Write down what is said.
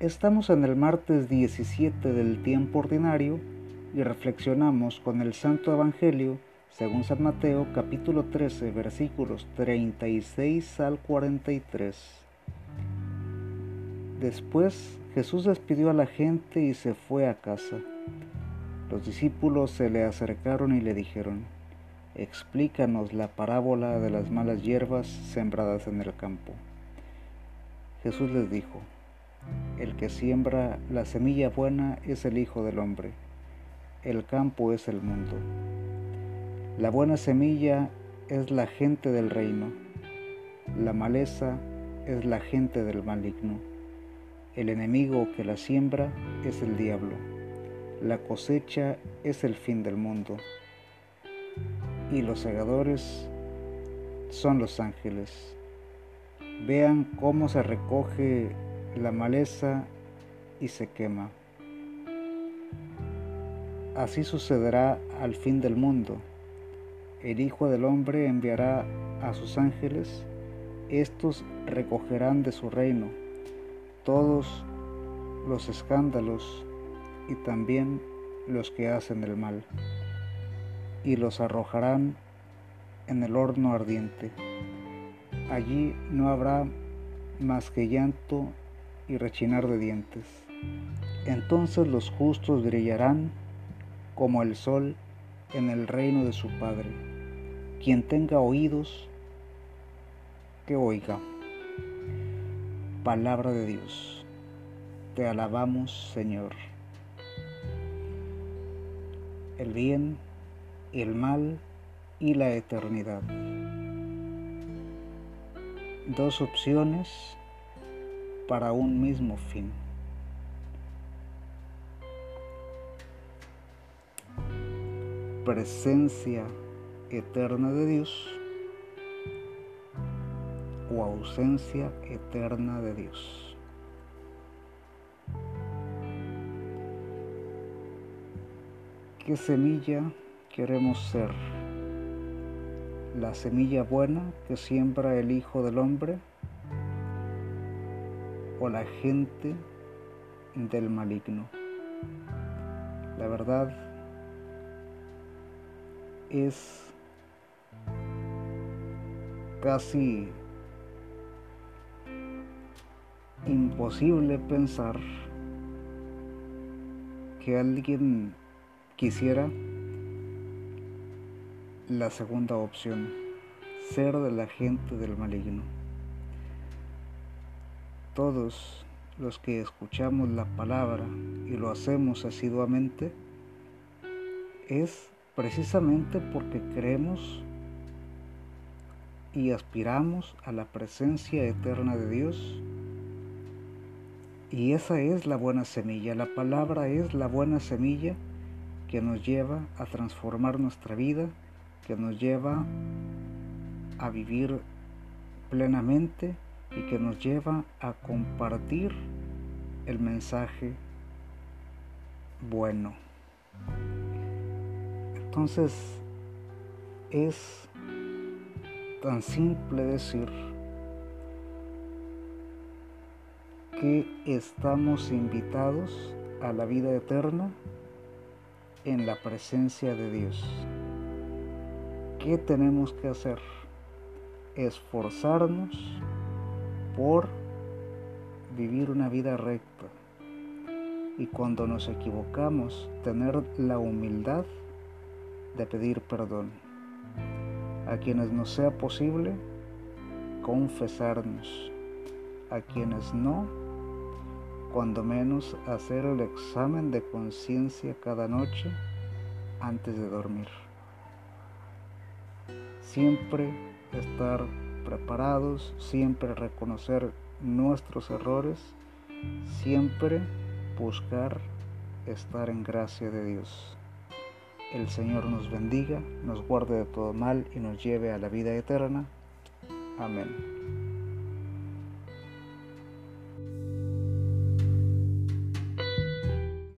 Estamos en el martes 17 del tiempo ordinario y reflexionamos con el Santo Evangelio según San Mateo capítulo 13 versículos 36 al 43. Después Jesús despidió a la gente y se fue a casa. Los discípulos se le acercaron y le dijeron, explícanos la parábola de las malas hierbas sembradas en el campo. Jesús les dijo, el que siembra la semilla buena es el Hijo del Hombre. El campo es el mundo. La buena semilla es la gente del reino. La maleza es la gente del maligno. El enemigo que la siembra es el diablo. La cosecha es el fin del mundo. Y los segadores son los ángeles. Vean cómo se recoge la maleza y se quema. Así sucederá al fin del mundo. El Hijo del Hombre enviará a sus ángeles, estos recogerán de su reino todos los escándalos y también los que hacen el mal, y los arrojarán en el horno ardiente. Allí no habrá más que llanto y rechinar de dientes. Entonces los justos brillarán como el sol en el reino de su Padre. Quien tenga oídos, que oiga. Palabra de Dios. Te alabamos, Señor. El bien, el mal y la eternidad. Dos opciones para un mismo fin. Presencia eterna de Dios o ausencia eterna de Dios. ¿Qué semilla queremos ser? ¿La semilla buena que siembra el Hijo del Hombre? O la gente del maligno. La verdad es casi imposible pensar que alguien quisiera la segunda opción, ser de la gente del maligno todos los que escuchamos la palabra y lo hacemos asiduamente es precisamente porque creemos y aspiramos a la presencia eterna de Dios. Y esa es la buena semilla, la palabra es la buena semilla que nos lleva a transformar nuestra vida, que nos lleva a vivir plenamente y que nos lleva a compartir el mensaje bueno. Entonces es tan simple decir que estamos invitados a la vida eterna en la presencia de Dios. ¿Qué tenemos que hacer? Esforzarnos por vivir una vida recta. Y cuando nos equivocamos, tener la humildad de pedir perdón. A quienes no sea posible, confesarnos. A quienes no, cuando menos hacer el examen de conciencia cada noche antes de dormir. Siempre estar preparados, siempre reconocer nuestros errores, siempre buscar estar en gracia de Dios. El Señor nos bendiga, nos guarde de todo mal y nos lleve a la vida eterna. Amén.